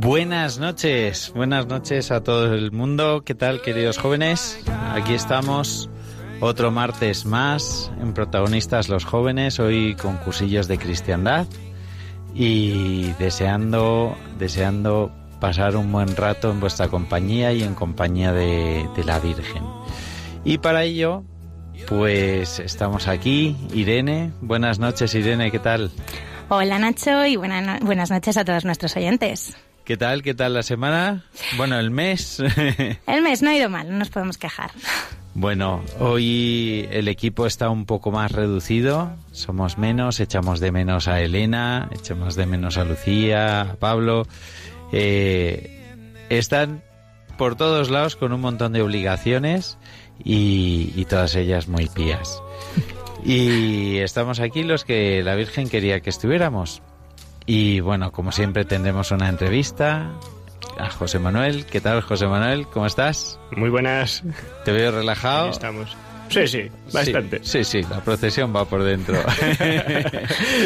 Buenas noches, buenas noches a todo el mundo. ¿Qué tal, queridos jóvenes? Aquí estamos otro martes más en Protagonistas los Jóvenes, hoy con cursillos de cristiandad y deseando, deseando pasar un buen rato en vuestra compañía y en compañía de, de la Virgen. Y para ello, pues estamos aquí. Irene, buenas noches Irene, ¿qué tal? Hola Nacho y buena no- buenas noches a todos nuestros oyentes. ¿Qué tal? ¿Qué tal la semana? Bueno, el mes. El mes no ha ido mal, no nos podemos quejar. Bueno, hoy el equipo está un poco más reducido, somos menos, echamos de menos a Elena, echamos de menos a Lucía, a Pablo. Eh, están por todos lados con un montón de obligaciones y, y todas ellas muy pías. Y estamos aquí los que la Virgen quería que estuviéramos. Y bueno, como siempre tendremos una entrevista a José Manuel. ¿Qué tal, José Manuel? ¿Cómo estás? Muy buenas. Te veo relajado. Ahí estamos. Sí, sí, bastante. Sí, sí, sí, la procesión va por dentro.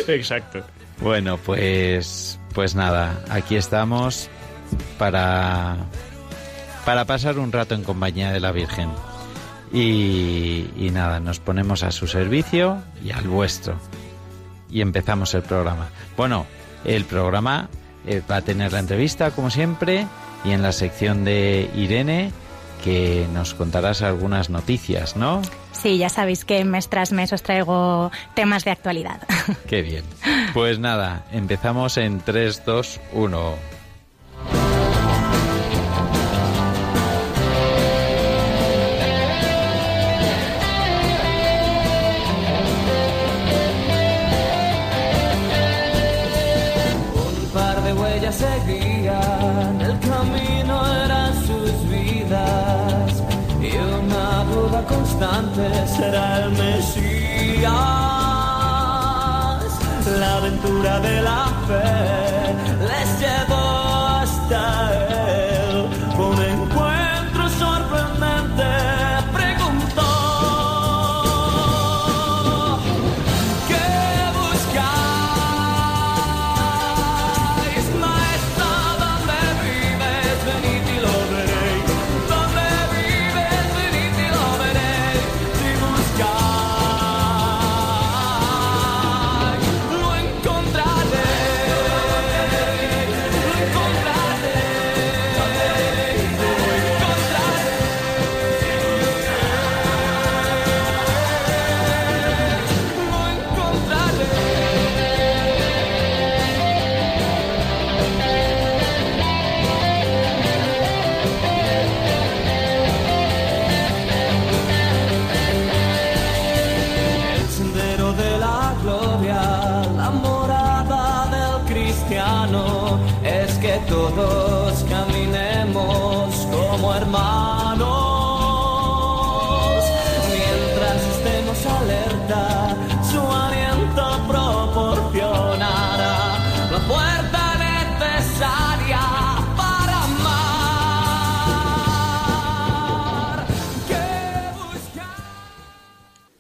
Exacto. bueno, pues pues nada, aquí estamos para para pasar un rato en compañía de la Virgen. Y, y nada, nos ponemos a su servicio y al vuestro. Y empezamos el programa. Bueno, el programa eh, va a tener la entrevista, como siempre, y en la sección de Irene, que nos contarás algunas noticias, ¿no? Sí, ya sabéis que mes tras mes os traigo temas de actualidad. Qué bien. Pues nada, empezamos en 3, 2, 1. Duda constante será el Mesías. La aventura de la fe les llevó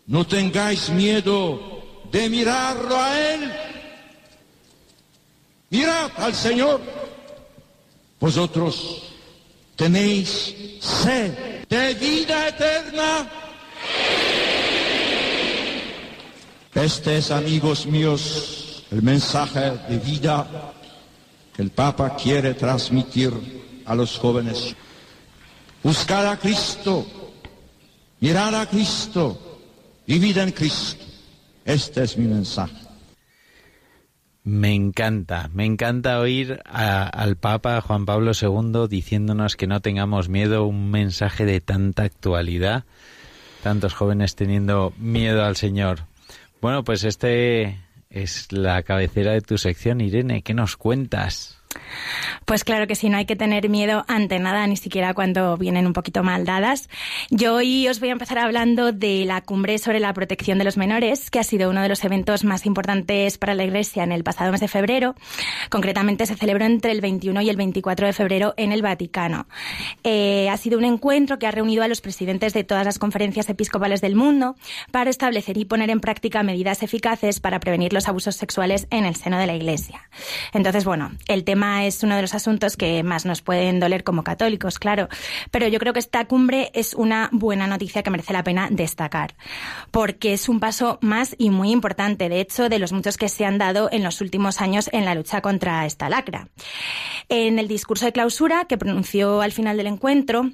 No tengáis miedo de mirarlo a Él. Mirad al Señor. Vosotros tenéis sed de vida eterna. Este es, amigos míos, el mensaje de vida que el Papa quiere transmitir a los jóvenes. Buscar a Cristo, mirar a Cristo, vivir en Cristo. Este es mi mensaje. Me encanta, me encanta oír al Papa Juan Pablo II diciéndonos que no tengamos miedo, un mensaje de tanta actualidad, tantos jóvenes teniendo miedo al Señor. Bueno, pues este es la cabecera de tu sección, Irene, ¿qué nos cuentas? Pues claro que sí, no hay que tener miedo ante nada, ni siquiera cuando vienen un poquito mal dadas. Yo hoy os voy a empezar hablando de la cumbre sobre la protección de los menores, que ha sido uno de los eventos más importantes para la Iglesia en el pasado mes de febrero. Concretamente se celebró entre el 21 y el 24 de febrero en el Vaticano. Eh, ha sido un encuentro que ha reunido a los presidentes de todas las conferencias episcopales del mundo para establecer y poner en práctica medidas eficaces para prevenir los abusos sexuales en el seno de la Iglesia. Entonces, bueno, el tema es uno de los asuntos que más nos pueden doler como católicos, claro, pero yo creo que esta cumbre es una buena noticia que merece la pena destacar, porque es un paso más y muy importante, de hecho, de los muchos que se han dado en los últimos años en la lucha contra esta lacra. En el discurso de clausura que pronunció al final del encuentro,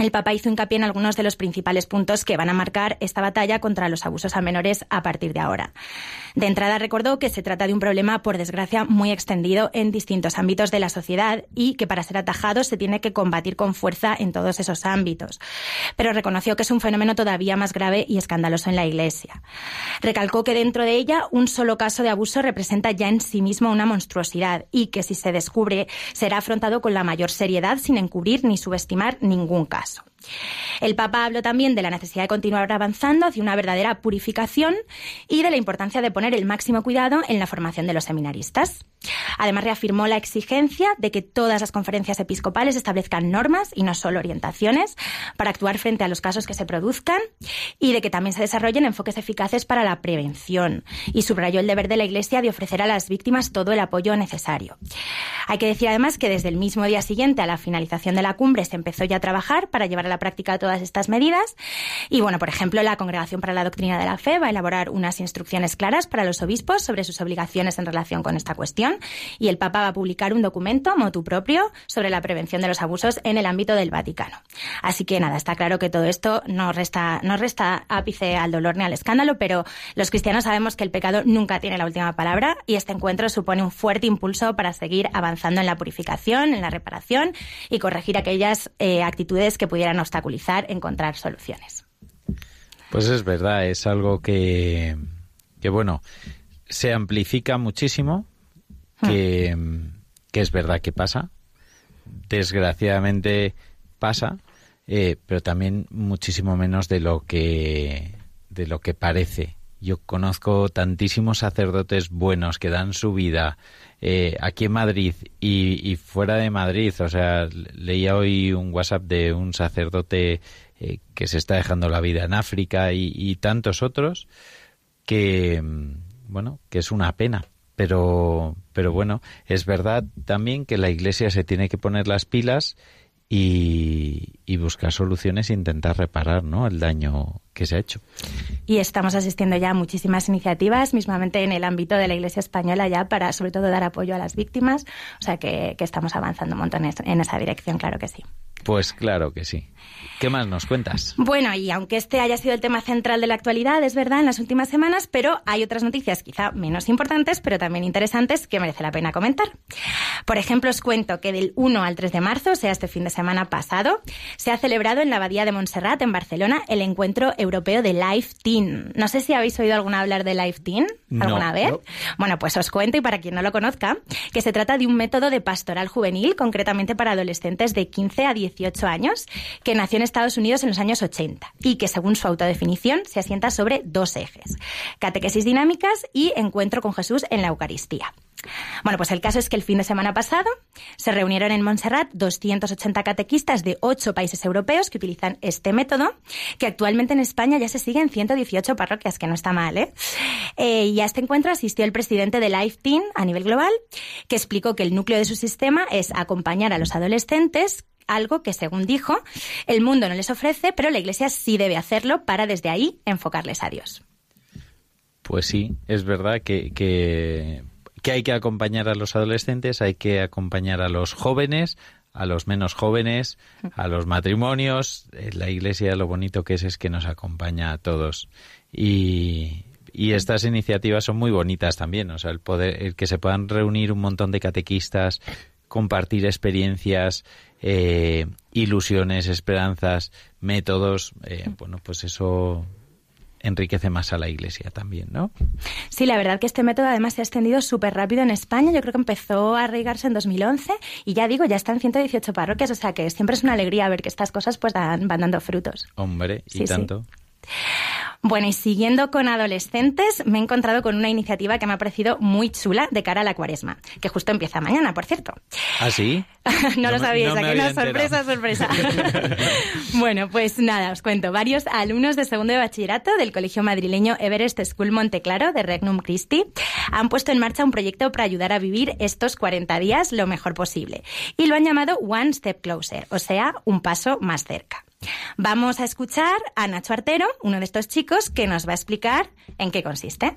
el Papa hizo hincapié en algunos de los principales puntos que van a marcar esta batalla contra los abusos a menores a partir de ahora. De entrada recordó que se trata de un problema, por desgracia, muy extendido en distintos ámbitos de la sociedad y que para ser atajado se tiene que combatir con fuerza en todos esos ámbitos. Pero reconoció que es un fenómeno todavía más grave y escandaloso en la Iglesia. Recalcó que dentro de ella un solo caso de abuso representa ya en sí mismo una monstruosidad y que si se descubre será afrontado con la mayor seriedad sin encubrir ni subestimar ningún caso. El Papa habló también de la necesidad de continuar avanzando hacia una verdadera purificación y de la importancia de poner el máximo cuidado en la formación de los seminaristas. Además, reafirmó la exigencia de que todas las conferencias episcopales establezcan normas y no solo orientaciones para actuar frente a los casos que se produzcan y de que también se desarrollen enfoques eficaces para la prevención. Y subrayó el deber de la Iglesia de ofrecer a las víctimas todo el apoyo necesario. Hay que decir además que desde el mismo día siguiente a la finalización de la cumbre se empezó ya a trabajar para llevar a la práctica todas estas medidas. Y bueno, por ejemplo, la Congregación para la Doctrina de la Fe va a elaborar unas instrucciones claras para los obispos sobre sus obligaciones en relación con esta cuestión y el Papa va a publicar un documento motu propio sobre la prevención de los abusos en el ámbito del Vaticano. Así que nada, está claro que todo esto no resta, no resta ápice al dolor ni al escándalo, pero los cristianos sabemos que el pecado nunca tiene la última palabra y este encuentro supone un fuerte impulso para seguir avanzando en la purificación, en la reparación y corregir aquellas eh, actitudes que pudieran obstaculizar encontrar soluciones. Pues es verdad, es algo que, que bueno, se amplifica muchísimo, que, que es verdad que pasa, desgraciadamente pasa, eh, pero también muchísimo menos de lo que de lo que parece. Yo conozco tantísimos sacerdotes buenos que dan su vida eh, aquí en Madrid y, fuera de Madrid. O sea, leía hoy un WhatsApp de un sacerdote eh, que se está dejando la vida en África y, y tantos otros que, mm, bueno, que es una pena. Pero, pero bueno, es verdad también que la Iglesia se tiene que poner las pilas y, y buscar soluciones e intentar reparar ¿no? el daño que se ha hecho. Y estamos asistiendo ya a muchísimas iniciativas, mismamente en el ámbito de la Iglesia española, ya para sobre todo dar apoyo a las víctimas. O sea que, que estamos avanzando un montón en esa dirección, claro que sí. Pues claro que sí. ¿Qué más nos cuentas? Bueno, y aunque este haya sido el tema central de la actualidad, es verdad, en las últimas semanas, pero hay otras noticias quizá menos importantes, pero también interesantes que merece la pena comentar. Por ejemplo, os cuento que del 1 al 3 de marzo, o sea, este fin de semana pasado, se ha celebrado en la Abadía de Montserrat, en Barcelona, el encuentro europeo de Life Teen. No sé si habéis oído alguna hablar de Life Teen alguna No, vez. no. Bueno, pues os cuento, y para quien no lo conozca, que se trata de un método de pastoral juvenil, concretamente para adolescentes de 15 a 18 años, que nació en Estados Unidos en los años 80 y que, según su autodefinición, se asienta sobre dos ejes, catequesis dinámicas y encuentro con Jesús en la Eucaristía. Bueno, pues el caso es que el fin de semana pasado se reunieron en Montserrat 280 catequistas de ocho países europeos que utilizan este método, que actualmente en España ya se sigue en 118 parroquias, que no está mal, ¿eh? Eh, y a este encuentro asistió el presidente de Life a nivel global, que explicó que el núcleo de su sistema es acompañar a los adolescentes algo que, según dijo, el mundo no les ofrece, pero la Iglesia sí debe hacerlo para desde ahí enfocarles a Dios. Pues sí, es verdad que, que hay que acompañar a los adolescentes, hay que acompañar a los jóvenes, a los menos jóvenes, a los matrimonios. Eh, La iglesia lo bonito que es es que nos acompaña a todos. Y, y estas iniciativas son muy bonitas también, o sea, el poder, el que se puedan reunir un montón de catequistas, compartir experiencias, eh, ilusiones, esperanzas, métodos, eh, bueno, pues eso enriquece más a la iglesia también, ¿no? Sí, la verdad que este método además se ha extendido súper rápido en España. Yo creo que empezó a arraigarse en 2011 y ya digo, ya está en 118 parroquias, o sea que siempre es una alegría ver que estas cosas pues dan- van dando frutos. Hombre, y Sí, sí. Bueno, y siguiendo con adolescentes, me he encontrado con una iniciativa que me ha parecido muy chula de cara a la cuaresma, que justo empieza mañana, por cierto. ¿Ah, sí? no, No lo sabíais, no aquí una sorpresa, sorpresa. bueno, pues nada, os cuento. Varios alumnos de segundo de bachillerato del colegio madrileño Everest School Monteclaro de Regnum Christi han puesto en marcha un proyecto para ayudar a vivir estos 40 días lo mejor posible. Y lo han llamado One Step Closer, o sea, un paso más cerca. Vamos a escuchar a Nacho Artero, uno de estos chicos, que nos va a explicar en qué consiste.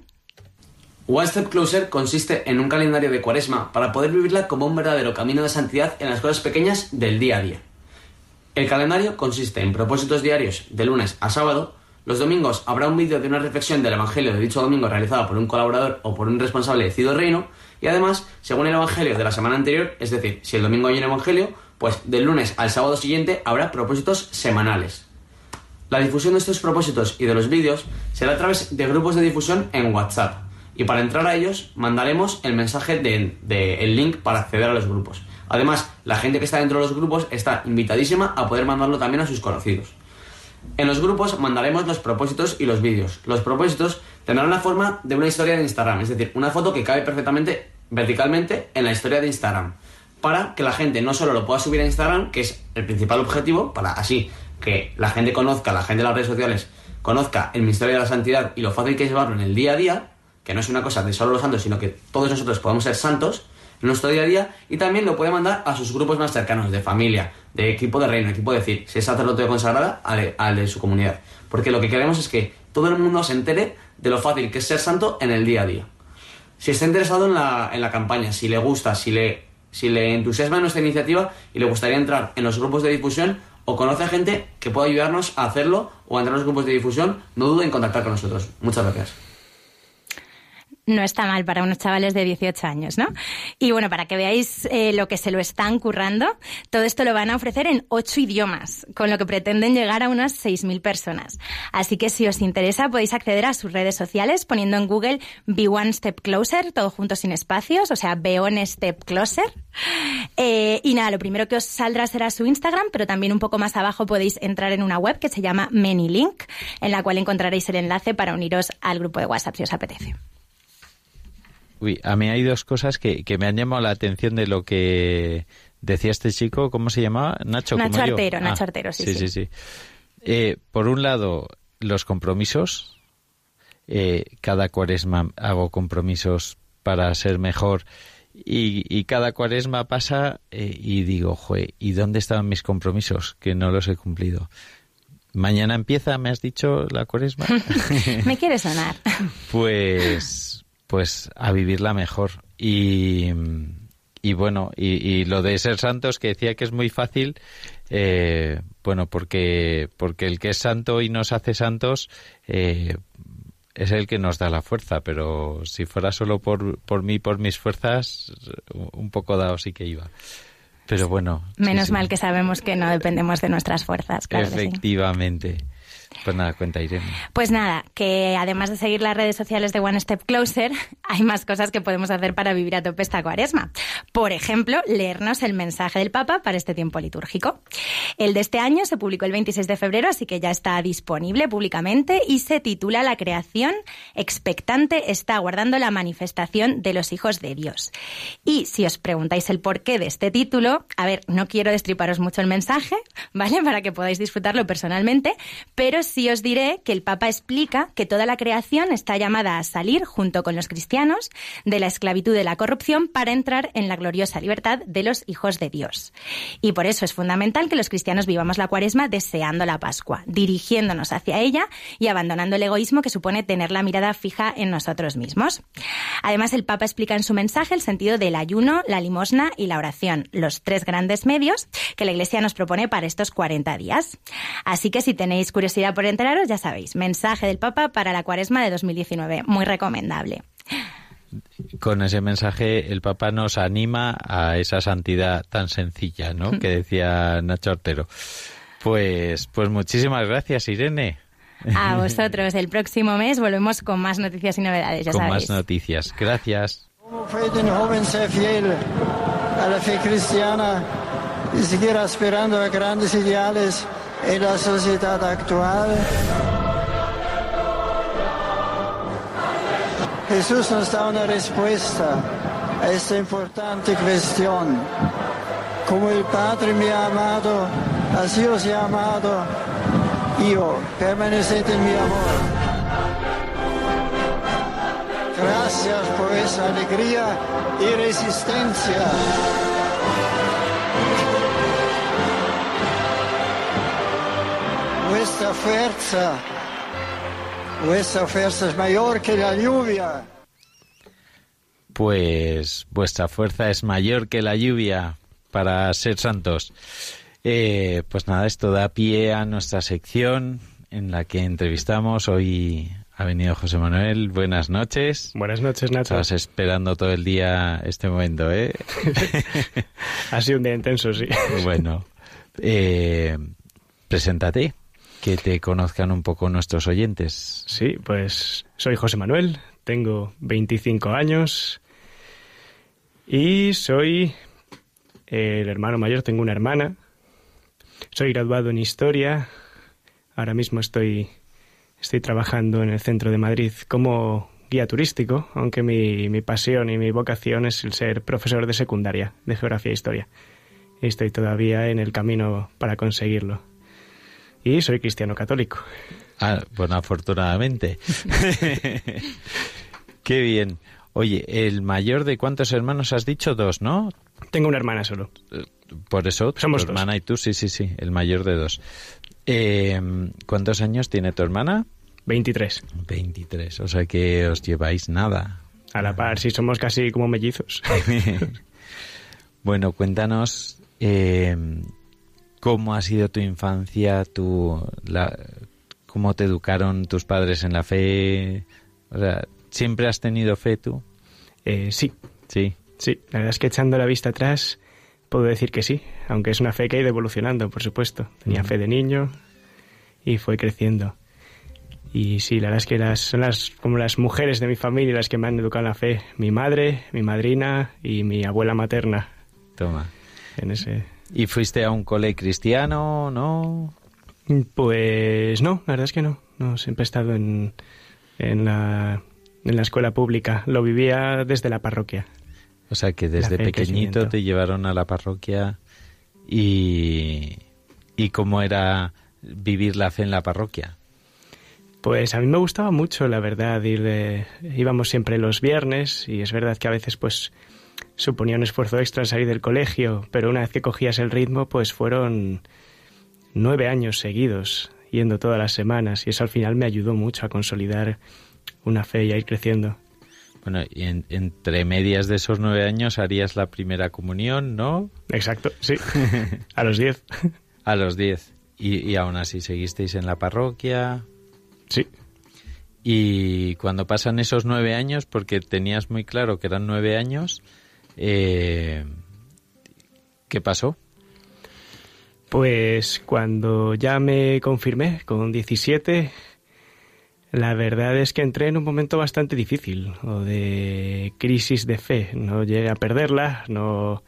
One Step Closer consiste en un calendario de cuaresma para poder vivirla como un verdadero camino de santidad en las cosas pequeñas del día a día. El calendario consiste en propósitos diarios de lunes a sábado. Los domingos habrá un vídeo de una reflexión del Evangelio de dicho domingo realizada por un colaborador o por un responsable de Cido Reino. Y además, según el Evangelio de la semana anterior, es decir, si el domingo hay un Evangelio, pues del lunes al sábado siguiente habrá propósitos semanales. La difusión de estos propósitos y de los vídeos será a través de grupos de difusión en WhatsApp. Y para entrar a ellos mandaremos el mensaje del de, link para acceder a los grupos. Además, la gente que está dentro de los grupos está invitadísima a poder mandarlo también a sus conocidos. En los grupos mandaremos los propósitos y los vídeos. Los propósitos tendrán la forma de una historia de Instagram, es decir, una foto que cabe perfectamente verticalmente en la historia de Instagram, para que la gente no solo lo pueda subir a Instagram, que es el principal objetivo, para así que la gente conozca, la gente de las redes sociales conozca el misterio de la santidad y lo fácil que es llevarlo en el día a día, que no es una cosa de solo los santos, sino que todos nosotros podemos ser santos en nuestro día a día, y también lo puede mandar a sus grupos más cercanos, de familia, de equipo de reino, equipo de decir, si es sacerdote consagrada, al, al de su comunidad. Porque lo que queremos es que todo el mundo se entere de lo fácil que es ser santo en el día a día. Si está interesado en la, en la campaña, si le gusta, si le, si le entusiasma nuestra iniciativa y le gustaría entrar en los grupos de difusión o conoce a gente que pueda ayudarnos a hacerlo o a entrar en los grupos de difusión, no dude en contactar con nosotros. Muchas gracias. No está mal para unos chavales de 18 años, ¿no? Y bueno, para que veáis eh, lo que se lo están currando, todo esto lo van a ofrecer en ocho idiomas, con lo que pretenden llegar a unas 6.000 personas. Así que si os interesa podéis acceder a sus redes sociales poniendo en Google Be One Step Closer, todo junto sin espacios, o sea, Be One Step Closer. Eh, y nada, lo primero que os saldrá será su Instagram, pero también un poco más abajo podéis entrar en una web que se llama ManyLink, en la cual encontraréis el enlace para uniros al grupo de WhatsApp si os apetece. Uy, a mí hay dos cosas que, que me han llamado la atención de lo que decía este chico, ¿cómo se llamaba? Nacho. Nacho como yo. Artero, Ah, Nacho Artero, sí, sí. sí. sí, Eh, por un lado, los compromisos. Eh, cada cuaresma hago compromisos para ser mejor y, y cada cuaresma pasa eh, y digo, jue, ¿y dónde estaban mis compromisos? Que no los he cumplido. Mañana empieza, me has dicho, la cuaresma. Me quiere sonar. Pues, pues a vivirla mejor. Y, y bueno, y, y lo de ser santos, que decía que es muy fácil, eh, bueno, porque, porque el que es santo y nos hace santos eh, es el que nos da la fuerza, pero si fuera solo por, por mí, por mis fuerzas, un poco dado sí que iba. Pero bueno. Menos sí. mal que sabemos que no dependemos de nuestras fuerzas, claro que sí. Pues nada, cuenta Irene. Pues nada, que además de seguir las redes sociales de One Step Closer, hay más cosas que podemos hacer para vivir a tope esta cuaresma. Por ejemplo, leernos el mensaje del Papa para este tiempo litúrgico. El de este año se publicó el 26 de febrero, así que ya está disponible públicamente y se titula La creación expectante está aguardando la manifestación de los hijos de Dios. Y si os preguntáis el porqué de este título, a ver, no quiero destriparos mucho el mensaje, ¿vale? Para que podáis disfrutarlo personalmente, pero sí os diré que el Papa explica que toda la creación está llamada a salir, junto con los cristianos, de la esclavitud de la corrupción para entrar en la gloriosa libertad de los hijos de Dios. Y por eso es fundamental que los cristianos vivamos la cuaresma deseando la Pascua, dirigiéndonos hacia ella y abandonando el egoísmo que supone tener la mirada fija en nosotros mismos. Además, el Papa explica en su mensaje el sentido del ayuno, la limosna y la oración, los tres grandes medios que la Iglesia nos propone para estos 40 días. Así que si tenéis curiosidad por enteraros, ya sabéis, mensaje del Papa para la cuaresma de 2019, muy recomendable. Con ese mensaje el Papa nos anima a esa santidad tan sencilla, ¿no? Que decía Nacho Ortero. Pues, pues muchísimas gracias, Irene. A vosotros, el próximo mes volvemos con más noticias y novedades, ya Con sabéis. más noticias. Gracias. Como fue de un joven ser fiel a la fe cristiana y seguir aspirando a grandes ideales en la sociedad actual. Jesús nos da una respuesta a esta importante cuestión. Como el Padre me ha amado, así os he amado yo. Permaneced en mi amor. Gracias por esa alegría y resistencia. Vuestra fuerza, vuestra fuerza es mayor que la lluvia. Pues vuestra fuerza es mayor que la lluvia para ser santos. Eh, pues nada, esto da pie a nuestra sección en la que entrevistamos. Hoy ha venido José Manuel. Buenas noches. Buenas noches, Nacho. Estabas esperando todo el día este momento, ¿eh? Ha sido un día intenso, sí. bueno, eh, preséntate, que te conozcan un poco nuestros oyentes. Sí, pues soy José Manuel, tengo 25 años y soy el hermano mayor, tengo una hermana. Soy graduado en historia. Ahora mismo estoy estoy trabajando en el centro de Madrid como guía turístico, aunque mi, mi pasión y mi vocación es el ser profesor de secundaria de geografía e historia. Y estoy todavía en el camino para conseguirlo. Y soy cristiano católico. Ah, bueno, afortunadamente. Qué bien. Oye, el mayor de cuántos hermanos has dicho? Dos, ¿no? Tengo una hermana solo. Por eso, Somos tu dos. hermana y tú, sí, sí, sí, el mayor de dos. Eh, ¿Cuántos años tiene tu hermana? 23. 23, o sea que os lleváis nada. A la par, sí, somos casi como mellizos. bueno, cuéntanos eh, cómo ha sido tu infancia, tu, la, cómo te educaron tus padres en la fe. O sea, ¿siempre has tenido fe tú? Eh, sí, Sí. sí. La verdad es que echando la vista atrás, puedo decir que sí. Aunque es una fe que ha ido evolucionando, por supuesto. Tenía fe de niño y fue creciendo. Y sí, la verdad es que las, son las, como las mujeres de mi familia las que me han educado en la fe. Mi madre, mi madrina y mi abuela materna. Toma. En ese... ¿Y fuiste a un cole cristiano, no? Pues no, la verdad es que no. No, siempre he estado en, en, la, en la escuela pública. Lo vivía desde la parroquia. O sea que desde pequeñito te llevaron a la parroquia y, y cómo era vivir la fe en la parroquia. Pues a mí me gustaba mucho, la verdad, ir de- íbamos siempre los viernes y es verdad que a veces pues suponía un esfuerzo extra salir del colegio, pero una vez que cogías el ritmo pues fueron nueve años seguidos yendo todas las semanas y eso al final me ayudó mucho a consolidar una fe y a ir creciendo. Bueno, y en- entre medias de esos nueve años harías la primera comunión, ¿no? Exacto, sí, a los diez. A los diez. Y, y aún así seguisteis en la parroquia. Sí, Y cuando pasan esos nueve años, porque tenías muy claro que eran nueve años, eh, ¿qué pasó? Pues cuando ya me confirmé con 17, la verdad es que entré en un momento bastante difícil, o de crisis de fe. No llegué a perderla, no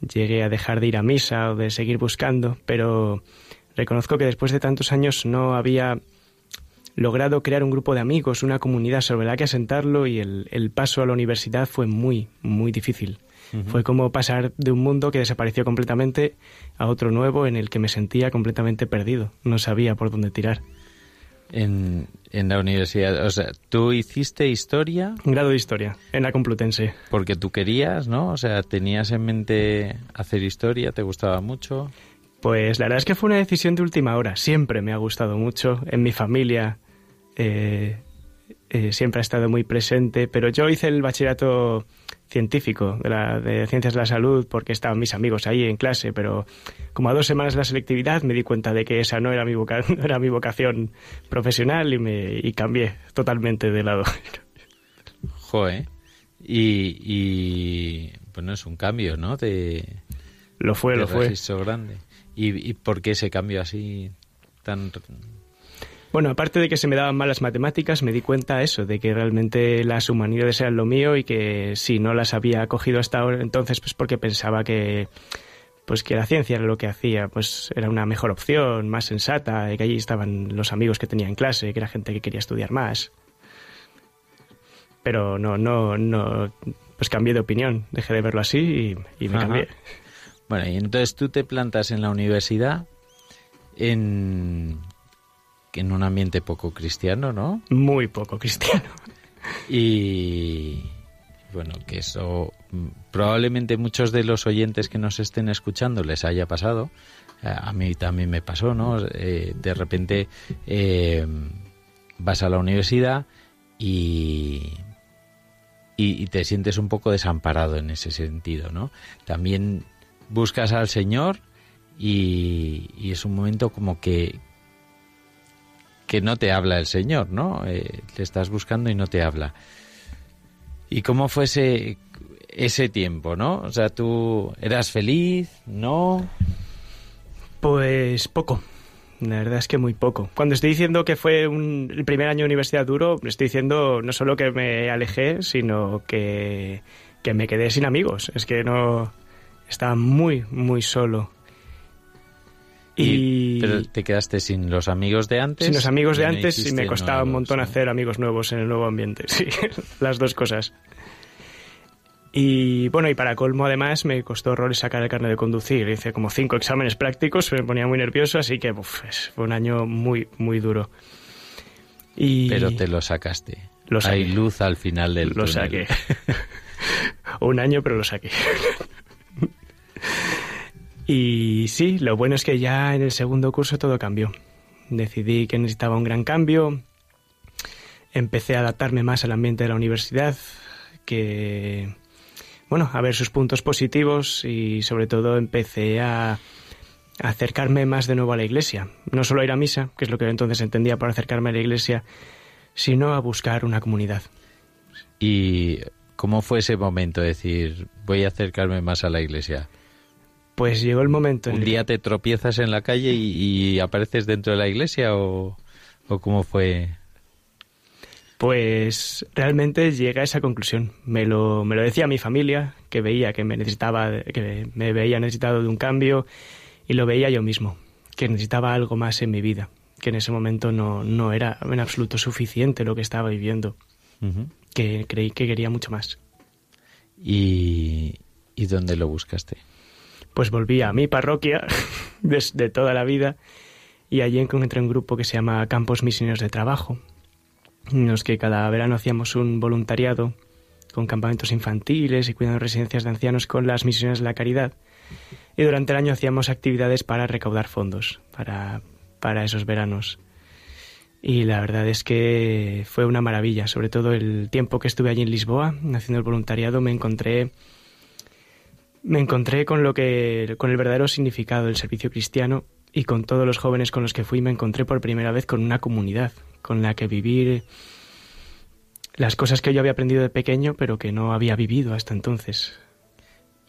llegué a dejar de ir a misa o de seguir buscando, pero reconozco que después de tantos años no había logrado crear un grupo de amigos, una comunidad sobre la que asentarlo y el, el paso a la universidad fue muy, muy difícil. Fue como pasar de un mundo que desapareció completamente a otro nuevo en el que me sentía completamente perdido. No sabía por dónde tirar. En, en la universidad, o sea, tú hiciste historia Un grado de historia en la Complutense. porque tú querías, ¿no? O sea, tenías en mente hacer historia, te gustaba mucho. Pues la verdad es que fue una decisión de última hora. Siempre me ha gustado mucho. En mi familia eh, eh, siempre ha estado muy presente. Pero yo hice el bachillerato científico de, la, de ciencias de la salud porque estaban mis amigos ahí en clase. Pero como a dos semanas de la selectividad me di cuenta de que esa no era mi, voca- no era mi vocación profesional y, me, y cambié totalmente de lado. Joe. Y, y bueno, es un cambio, ¿no? De, Lo fue, de lo fue. grande. ¿Y, ¿Y por qué ese cambio así tan... Bueno, aparte de que se me daban mal las matemáticas, me di cuenta eso, de que realmente las humanidades eran lo mío y que si no las había cogido hasta ahora, entonces pues porque pensaba que pues que la ciencia era lo que hacía, pues era una mejor opción, más sensata, y que allí estaban los amigos que tenía en clase, que era gente que quería estudiar más. Pero no, no, no, pues cambié de opinión, dejé de verlo así y, y me Ajá. cambié. Bueno, y entonces tú te plantas en la universidad en, en un ambiente poco cristiano, ¿no? Muy poco cristiano. Y bueno, que eso mm, probablemente muchos de los oyentes que nos estén escuchando les haya pasado. Eh, A mí también me pasó, ¿no? Eh, de repente eh, vas a la universidad y, y, y te sientes un poco desamparado en ese sentido, ¿no? También buscas al Señor y, es un momento como que que no te habla el Señor, ¿no? Eh, le estás buscando y no te habla. ¿Y cómo fue ese, ese tiempo, no? O sea, tú eras feliz, ¿no? Pues poco. La verdad es que muy poco. Cuando estoy diciendo que fue un- el primer año de universidad duro, estoy diciendo no solo que me alejé, sino que, que me quedé sin amigos. Es que no... Estaba muy, muy solo. Y, pero te quedaste sin los amigos de antes. sin los amigos de no antes y me costaba un montón ¿no? hacer amigos nuevos en el nuevo ambiente. Sí, las dos cosas. Y bueno, y para colmo además me costó horrores sacar el carnet de conducir. Hice como cinco exámenes prácticos, me ponía muy nervioso, así que uf, fue un año muy, muy duro. Y Pero te lo sacaste. Lo saqué. Hay luz al final del lo túnel. saqué. un año, pero lo saqué. Y sí, lo bueno es que ya en el segundo curso todo cambió. Decidí que necesitaba un gran cambio. Empecé a adaptarme más al ambiente de la universidad, que bueno, a ver sus puntos positivos y sobre todo empecé a acercarme más de nuevo a la iglesia. No solo a ir a misa, que es lo que entonces entendía por acercarme a la iglesia, sino a buscar una comunidad. ¿Y cómo fue ese momento? Decir, voy a acercarme más a la iglesia. Pues llegó el momento en ¿Un el día te tropiezas en la calle y, y apareces dentro de la iglesia o, o cómo fue? Pues realmente llegué a esa conclusión. Me lo, me lo decía mi familia, que veía que me necesitaba, que me veía necesitado de un cambio, y lo veía yo mismo, que necesitaba algo más en mi vida, que en ese momento no, no era en absoluto suficiente lo que estaba viviendo, que creí que quería mucho más. ¿Y, ¿Y dónde lo buscaste? Pues volví a mi parroquia desde toda la vida y allí encontré un grupo que se llama Campos Misioneros de Trabajo, en los que cada verano hacíamos un voluntariado con campamentos infantiles y cuidando residencias de ancianos con las misiones de la caridad. Y durante el año hacíamos actividades para recaudar fondos para, para esos veranos. Y la verdad es que fue una maravilla, sobre todo el tiempo que estuve allí en Lisboa haciendo el voluntariado me encontré me encontré con lo que con el verdadero significado del servicio cristiano y con todos los jóvenes con los que fui me encontré por primera vez con una comunidad con la que vivir las cosas que yo había aprendido de pequeño pero que no había vivido hasta entonces.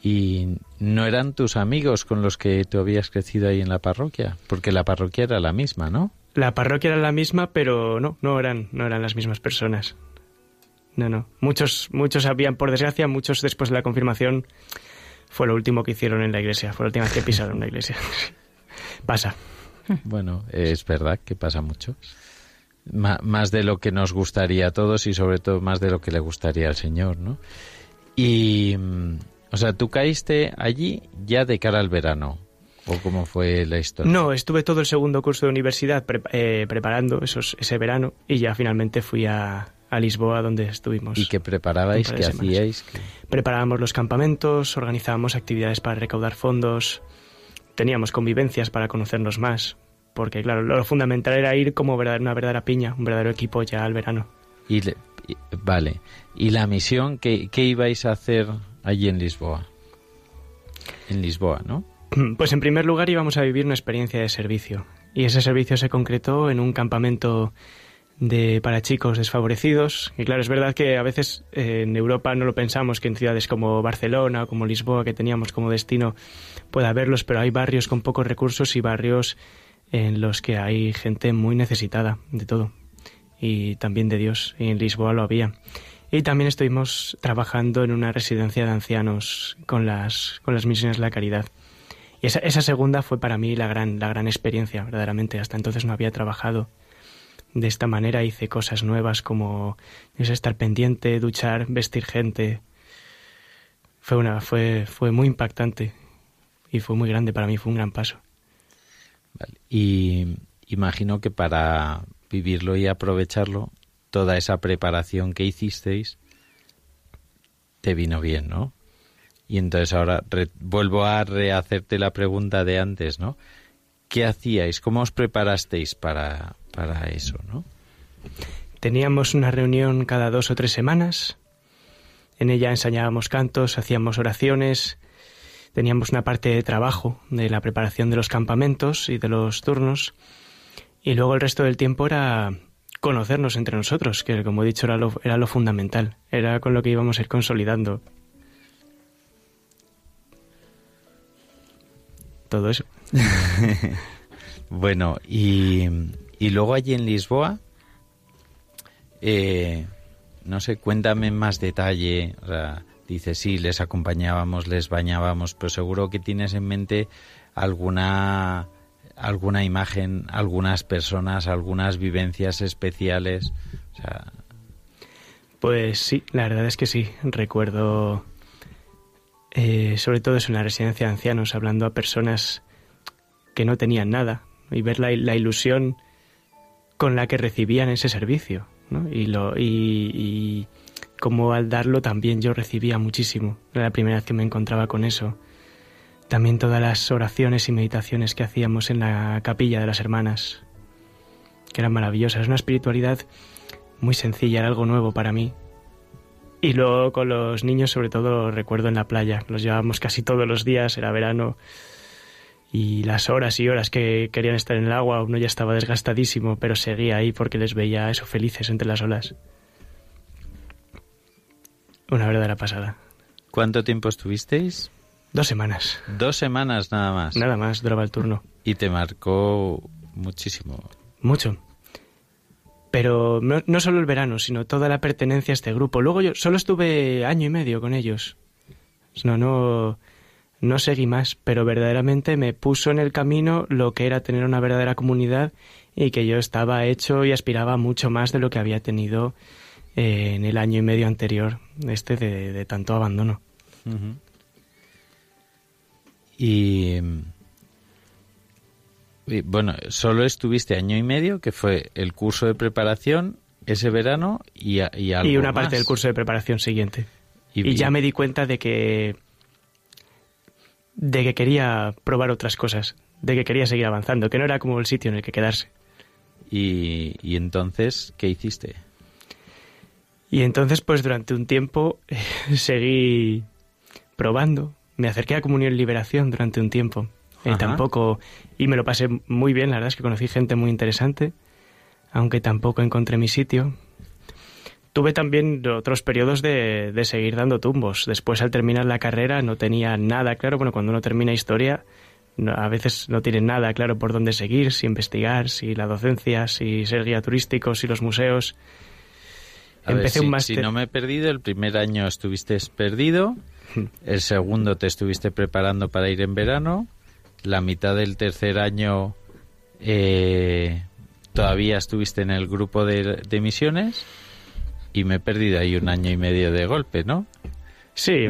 ¿Y no eran tus amigos con los que tú habías crecido ahí en la parroquia? Porque la parroquia era la misma, ¿no? La parroquia era la misma, pero no, no eran, no eran las mismas personas. No, no. Muchos, muchos habían, por desgracia, muchos después de la confirmación fue lo último que hicieron en la iglesia, fue la última vez que pisaron la iglesia. Pasa. Bueno, es verdad que pasa mucho. Más de lo que nos gustaría a todos y sobre todo más de lo que le gustaría al Señor, ¿no? Y, mm, o sea, tú caíste allí ya de cara al verano. ¿O cómo fue la historia? No, estuve todo el segundo curso de universidad pre- eh, preparando esos, ese verano y ya finalmente fui a, a Lisboa donde estuvimos. ¿Y qué preparabais? ¿Qué hacíais? ¿Qué- Preparábamos los campamentos, organizábamos actividades para recaudar fondos, teníamos convivencias para conocernos más, porque claro, lo fundamental era ir como una verdadera piña, un verdadero equipo ya al verano. Y le- y- vale. ¿Y la misión qué, qué ibais a hacer allí en Lisboa? En Lisboa, ¿no? Pues en primer lugar íbamos a vivir una experiencia de servicio. Y ese servicio se concretó en un campamento de para chicos desfavorecidos. Y claro, es verdad que a veces eh, en Europa no lo pensamos que en ciudades como Barcelona o como Lisboa, que teníamos como destino, pueda haberlos, pero hay barrios con pocos recursos y barrios en los que hay gente muy necesitada de todo. Y también de Dios. Y en Lisboa lo había. Y también estuvimos trabajando en una residencia de ancianos con las, con las misiones de la caridad. Y esa, esa segunda fue para mí la gran, la gran experiencia, verdaderamente. Hasta entonces no había trabajado de esta manera. Hice cosas nuevas como yo sé, estar pendiente, duchar, vestir gente. Fue, una, fue, fue muy impactante y fue muy grande para mí, fue un gran paso. Y imagino que para vivirlo y aprovecharlo, toda esa preparación que hicisteis te vino bien, ¿no? Y entonces ahora vuelvo a rehacerte la pregunta de antes, ¿no? ¿Qué hacíais? ¿Cómo os preparasteis para, para eso, no? Teníamos una reunión cada dos o tres semanas. En ella ensayábamos cantos, hacíamos oraciones, teníamos una parte de trabajo de la preparación de los campamentos y de los turnos. Y luego el resto del tiempo era conocernos entre nosotros, que como he dicho era lo, era lo fundamental, era con lo que íbamos a ir consolidando todo eso. Bueno, y, y luego allí en Lisboa, eh, no sé, cuéntame en más detalle. O sea, dices, sí, les acompañábamos, les bañábamos, pero seguro que tienes en mente alguna, alguna imagen, algunas personas, algunas vivencias especiales. Pues sí, la verdad es que sí. Recuerdo, eh, sobre todo es en la residencia de ancianos, hablando a personas que no tenían nada y ver la, la ilusión con la que recibían ese servicio. Y, lo, y, y como al darlo también yo recibía muchísimo. Era la primera vez que me encontraba con eso. También todas las oraciones y meditaciones que hacíamos en la capilla de las hermanas, que eran maravillosas. Es una espiritualidad muy sencilla, era algo nuevo para mí. Y luego con los niños, sobre todo, recuerdo en la playa. Los llevábamos casi todos los días, era verano. Y las horas y horas que querían estar en el agua, uno ya estaba desgastadísimo, pero seguía ahí porque les veía eso felices entre las olas. Una verdadera pasada. ¿cuánto tiempo estuvisteis? Dos semanas. Dos semanas nada más. Nada más duraba el turno. Y te marcó muchísimo. Mucho. Pero no, no solo el verano, sino toda la pertenencia a este grupo. Luego yo solo estuve año y medio con ellos. No, no, no seguí más, pero verdaderamente me puso en el camino lo que era tener una verdadera comunidad y que yo estaba hecho y aspiraba mucho más de lo que había tenido eh, en el año y medio anterior, este de, de tanto abandono. Ujú. Y, y, bueno, solo estuviste año y medio, que fue el curso de preparación ese verano y, y algo y una más. parte del curso de preparación siguiente. Y, Y, ya me di cuenta de que de que quería probar otras cosas, de que quería seguir avanzando, que no era como el sitio en el que quedarse. y, y entonces, ¿qué hiciste? Y entonces, pues durante un tiempo seguí probando. Me acerqué a Comunión Liberación durante un tiempo. Eh, tampoco, y me lo pasé muy bien, la verdad es que conocí gente muy interesante, aunque tampoco encontré mi sitio. Tuve también otros periodos de, de seguir dando tumbos. Después, al terminar la carrera, no tenía nada claro. Bueno, cuando uno termina historia, no- a veces no tiene nada claro por dónde seguir, si investigar, si la docencia, si ser guía turístico, si los museos. A ver, Empecé si, un si máster. no me he perdido, el primer año estuviste perdido, el segundo te estuviste preparando para ir en verano, la mitad del tercer año eh, todavía estuviste en el grupo de, de misiones y me he perdido ahí un año y medio de golpe, ¿no? Sí.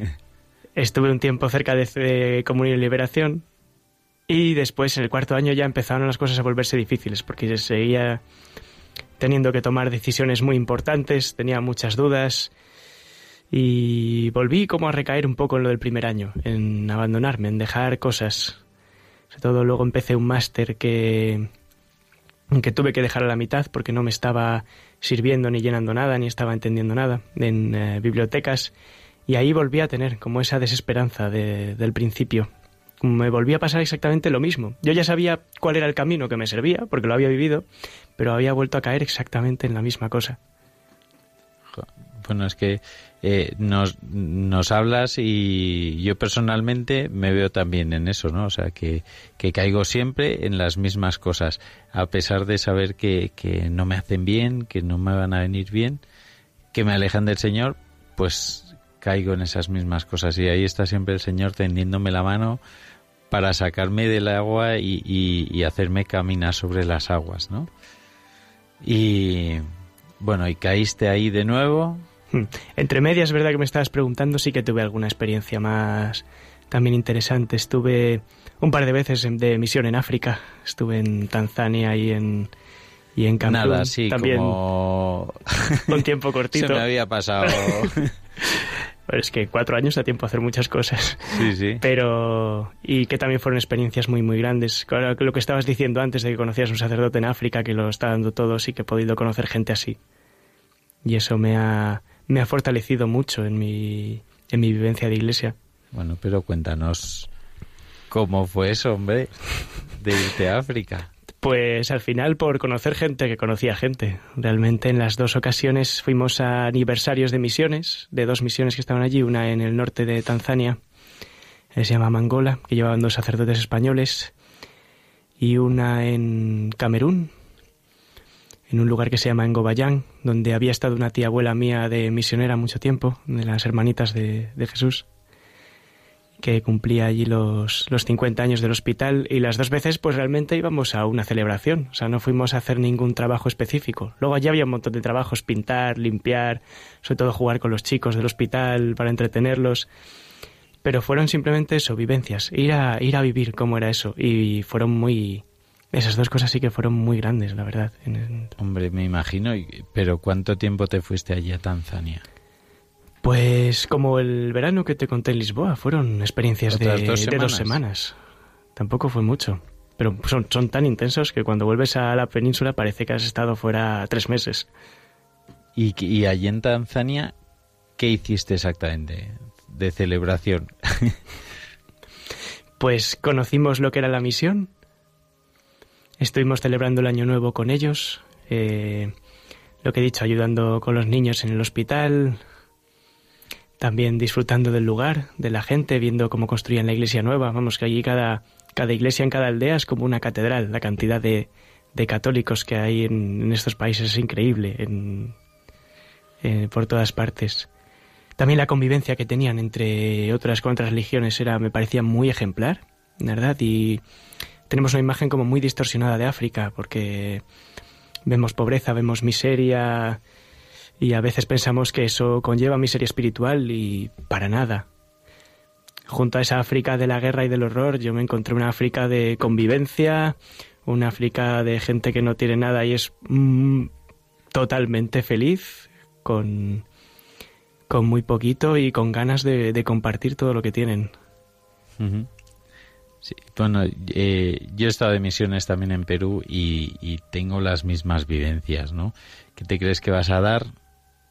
Estuve un tiempo cerca de, de Comunión y Liberación y después en el cuarto año ya empezaron las cosas a volverse difíciles porque se seguía teniendo que tomar decisiones muy importantes, tenía muchas dudas y volví como a recaer un poco en lo del primer año, en abandonarme, en dejar cosas. Sobre todo luego empecé un máster que que tuve que dejar a la mitad porque no me estaba sirviendo ni llenando nada, ni estaba entendiendo nada en eh, bibliotecas. Y ahí volví a tener como esa desesperanza de- del principio. Me volví a pasar exactamente lo mismo. Yo ya sabía cuál era el camino que me servía, porque lo había vivido, pero había vuelto a caer exactamente en la misma cosa. Bueno, es que eh, nos, nos hablas y yo personalmente me veo también en eso, ¿no? O sea, que, que caigo siempre en las mismas cosas, a pesar de saber que, que no me hacen bien, que no me van a venir bien, que me alejan del Señor, pues caigo en esas mismas cosas. Y ahí está siempre el Señor tendiéndome la mano para sacarme del agua y, y- hacerme caminar sobre las aguas, ¿no? Y bueno, y caíste ahí de nuevo. Entre medias, es verdad que me estabas preguntando, sí que tuve alguna experiencia más también interesante. Estuve un par de veces de misión en África. Estuve en Tanzania y en, y en. Nada, sí, también como... un tiempo cortito. Se me había pasado. Pero es que cuatro años da tiempo a hacer muchas cosas. sí, sí. Pero. Y que también fueron experiencias muy, muy grandes. Lo que estabas diciendo antes de que conocías a un sacerdote en África que lo está dando todo, sí que he podido conocer gente así. Y eso me ha, me ha fortalecido mucho en mi, en mi vivencia de iglesia. Bueno, pero cuéntanos cómo fue eso, hombre, de irte a África. Pues al final por conocer gente que conocía gente. Realmente en las dos ocasiones fuimos a aniversarios de misiones, de dos misiones que estaban allí, una en el norte de Tanzania, eh, se llama Mangola, que llevaban dos sacerdotes españoles, y una en Camerún, en un lugar que se llama Engobayán, donde había estado una tía abuela mía de misionera mucho tiempo, de las hermanitas de, de Jesús que cumplía allí los, los 50 años del hospital. Y las dos veces pues realmente íbamos a una celebración, o sea, no fuimos a hacer ningún trabajo específico. Luego allí había un montón de trabajos, pintar, limpiar, sobre todo jugar con los chicos del hospital para entretenerlos, pero fueron simplemente eso, vivencias, ir a, ir a vivir cómo era eso. Y fueron muy... Esas dos cosas sí que fueron muy grandes, la verdad. Hombre, me imagino, pero ¿cuánto tiempo te fuiste allí a Tanzania? Pues como el verano que te conté en Lisboa, fueron experiencias de, ¿Otras dos de dos semanas? Tampoco fue mucho. Pero son, son tan intensos que cuando vuelves a la península parece que has estado fuera tres meses. Y allí en Tanzania, ¿qué hiciste exactamente de celebración? Pues conocimos lo que era la misión. Estuvimos celebrando el Año Nuevo con ellos. eh, lo que he dicho, ayudando con los niños en el hospital. También disfrutando del lugar, de la gente, viendo cómo construían la iglesia nueva. Vamos, que allí cada, cada iglesia en cada aldea es como una catedral. La cantidad de, de católicos que hay en, estos países es increíble, en- eh, por todas partes. También la convivencia que tenían entre otras con otras religiones era, me parecía muy ejemplar, ¿verdad? Y tenemos una imagen como muy distorsionada de África, porque vemos pobreza, vemos miseria, y a veces pensamos que eso conlleva miseria espiritual y para nada. Junto a esa África de la guerra y del horror, yo me encontré una África de convivencia, una África de gente que no tiene nada y es mm, totalmente feliz, con, con muy poquito y con ganas de, compartir todo lo que tienen. Sí, bueno, eh, yo he estado de misiones también en Perú y, tengo las mismas vivencias, ¿no? Que te crees que vas a dar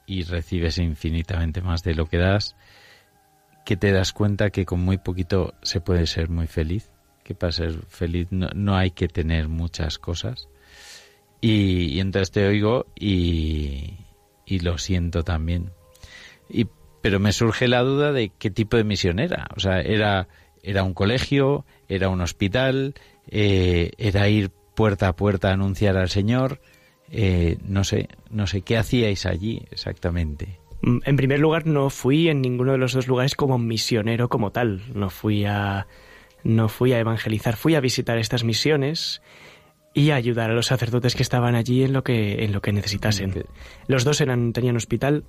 y recibes infinitamente más de lo que das, que te das cuenta que con muy poquito se puede ser muy feliz, que para ser feliz no, no hay que tener muchas cosas. Y, y entonces te oigo y, y lo siento también. Y, pero me surge la duda de qué tipo de misión era. O sea, era, era un colegio, era un hospital, eh, era ir puerta a puerta a anunciar al Señor. Eh, no sé, no sé qué hacíais allí exactamente. Mm, En primer lugar, no fui en ninguno de los dos lugares como misionero como tal. No fui a, no fui a evangelizar, fui a visitar estas misiones y a ayudar a los sacerdotes que estaban allí en lo que, en lo que necesitasen. Los dos eran, tenían hospital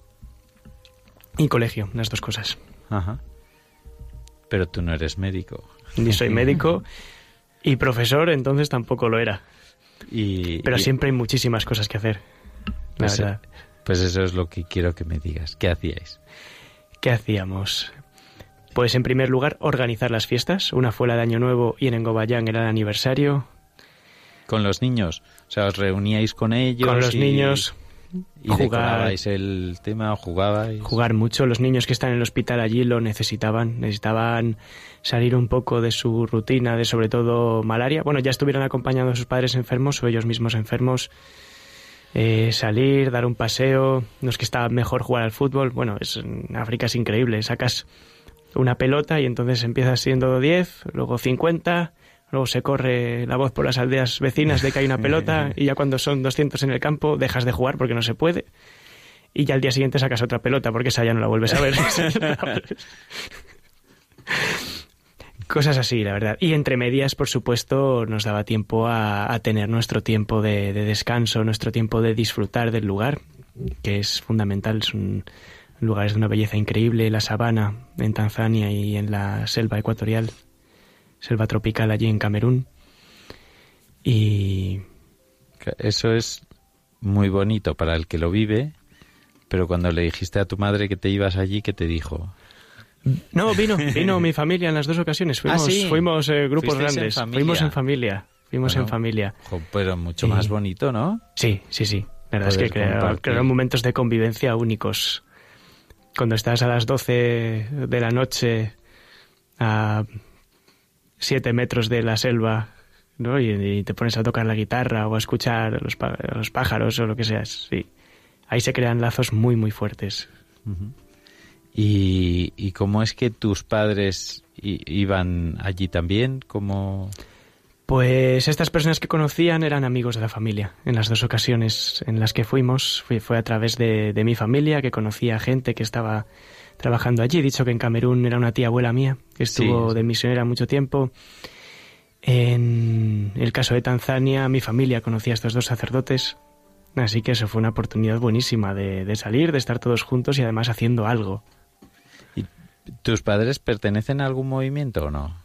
y colegio, las dos cosas. Ajá. Pero tú no eres médico. Ni soy médico y profesor, entonces tampoco lo era. Y, Pero y- siempre hay muchísimas cosas que hacer. La pues, verdad. pues eso es lo que quiero que me digas. ¿Qué hacíais? ¿Qué hacíamos? Pues en primer lugar, organizar las fiestas. Una fue la de Año Nuevo y en Engobayán era el aniversario. Con los niños. O sea, os reuníais con ellos. Con los y- niños, Y jugar- decorabais el tema o jugabais. jugar mucho. Los niños que están en el hospital allí lo necesitaban. Necesitaban salir un poco de su rutina de sobre todo malaria. Bueno, ya estuvieran acompañando a sus padres enfermos o ellos mismos enfermos. Eh, salir, dar un paseo. Los que estaban mejor jugar al fútbol. Bueno, es, en África es increíble. Sacas una pelota y entonces empiezas siendo 10, luego 50, luego se corre la voz por las aldeas vecinas de que hay una pelota y ya cuando son 200 en el campo dejas de jugar porque no se puede y ya al día siguiente sacas otra pelota porque esa ya no la vuelves a ver. Cosas así, la verdad. Y entre medias, por supuesto, nos daba tiempo a, a tener nuestro tiempo de, de descanso, nuestro tiempo de disfrutar del lugar, que es fundamental. Son lugares de una belleza increíble, la sabana en Tanzania y en la selva ecuatorial, selva tropical allí en Camerún. Y Eso es muy bonito para el que lo vive, pero cuando le dijiste a tu madre que te ibas allí, ¿qué te dijo? No, vino, vino mi familia en las dos ocasiones. Fuimos, Ah, sí. fuimos eh, grupos en grandes. familia. Fuimos en familia. Fuimos Bueno, en familia. Pero mucho Y- más bonito, ¿no? Sí, sí, sí. La verdad es que crearon momentos de convivencia únicos. Cuando estás a las 12 de la noche a 7 metros de la selva ¿no? y, y te pones a tocar la guitarra o a escuchar a los, los pájaros o lo que sea, sí. Ahí se crean lazos muy, muy fuertes. ¿Y, y cómo es que tus padres iban allí también? ¿Cómo...? Pues estas personas que conocían eran amigos de la familia. En las dos ocasiones en las que fuimos fue, fue a través de, de mi familia, que conocía gente que estaba trabajando allí. He dicho que en Camerún era una tía abuela mía, que estuvo Sí. de misionera mucho tiempo. En el caso de Tanzania, mi familia conocía a estos dos sacerdotes. Así que eso fue una oportunidad buenísima de, de salir, de estar todos juntos y además haciendo algo. ¿Tus padres pertenecen a algún movimiento o no?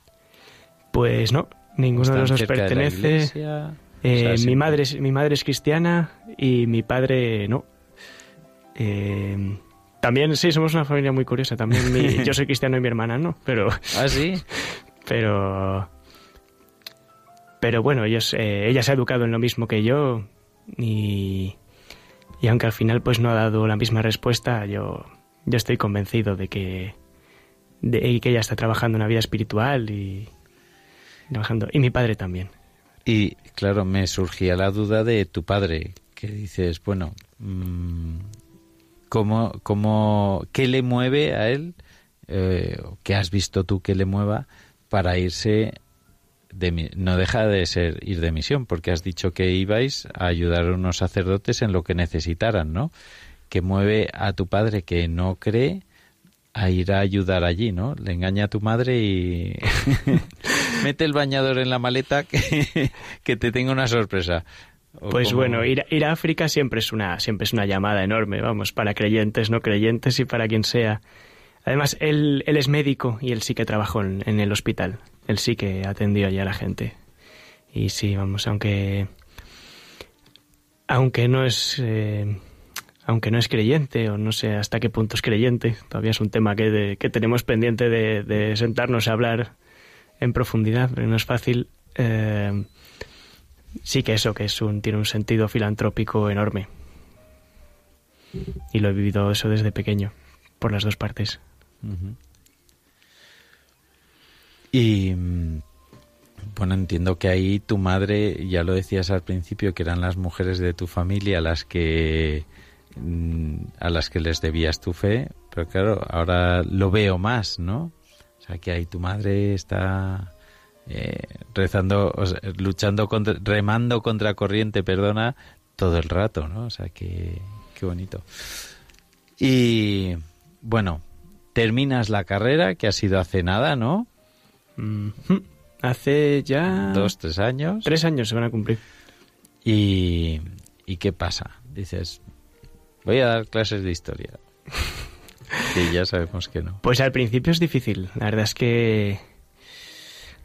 Pues no, ninguno de los ¿Están dos pertenece. Eh, O sea, mi, madre es, mi madre es cristiana y mi padre no. Eh, también, sí, somos una familia muy curiosa. También mi- yo soy cristiano y mi hermana no, pero, ¿Ah, sí? pero, pero bueno, ellos, eh, ella se ha educado en lo mismo que yo y, y aunque al final pues no ha dado la misma respuesta, yo, yo estoy convencido de que, de que ella está trabajando en una vida espiritual y trabajando y mi padre también. Y claro, me surgía la duda de tu padre, que dices, bueno, mm, ¿cómo, cómo, ¿qué le mueve a él? Eh, ¿Qué has visto tú que le mueva para irse de no deja de ser ir de misión, porque has dicho que ibais a ayudar a unos sacerdotes en lo que necesitaran, ¿no? Que mueve a tu padre que no cree a ir a ayudar allí, ¿no? Le engaña a tu madre y mete el bañador en la maleta que, que te tenga una sorpresa. Pues como- bueno, ir, ir a África siempre es una siempre es una llamada enorme, vamos, para creyentes, no creyentes y para quien sea. Además, él, él es médico y él sí que trabajó en, en el hospital. Él sí que atendió allá a la gente. Y sí, vamos, aunque aunque no es eh, aunque no es creyente o no sé hasta qué punto es creyente, todavía es un tema que, de- que tenemos pendiente de, de sentarnos a hablar en profundidad, pero no es fácil. eh, sí que eso, que es un, tiene un sentido filantrópico enorme. Y lo he vivido eso desde pequeño, por las dos partes. Y mm, bueno, entiendo que ahí tu madre, ya lo decías al principio, que eran las mujeres de tu familia las que mm, a las que les debías tu fe, pero claro, ahora lo veo más, ¿no? O sea, que ahí tu madre está eh, rezando, o sea, luchando contra, remando contra corriente, perdona, todo el rato, ¿no? O sea, que, qué bonito. Y bueno, terminas la carrera, que ha sido hace nada, ¿no? Hace ya... Dos, tres años. Tres años se van a cumplir. Y, ¿Y qué pasa? Dices, voy a dar clases de historia. que ya sabemos que no. Pues al principio es difícil. La verdad es que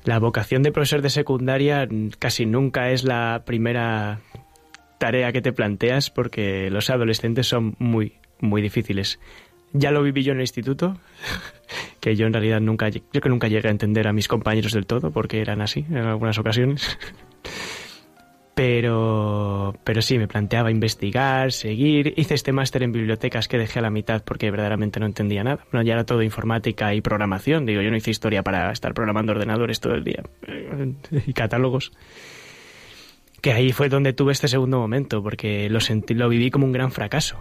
la vocación de profesor de secundaria casi nunca es la primera tarea que te planteas porque los adolescentes son muy, muy difíciles. Ya lo viví yo en el instituto, que yo en realidad nunca, yo que nunca llegué a entender a mis compañeros del todo porque eran así en algunas ocasiones. Pero, pero sí, me planteaba investigar, seguir. Hice este máster en bibliotecas que dejé a la mitad porque verdaderamente no entendía nada. Bueno, ya era todo informática y programación. Digo, yo no hice historia para estar programando ordenadores todo el día y catálogos. Que ahí fue donde tuve este segundo momento porque lo sentí, lo viví como un gran fracaso.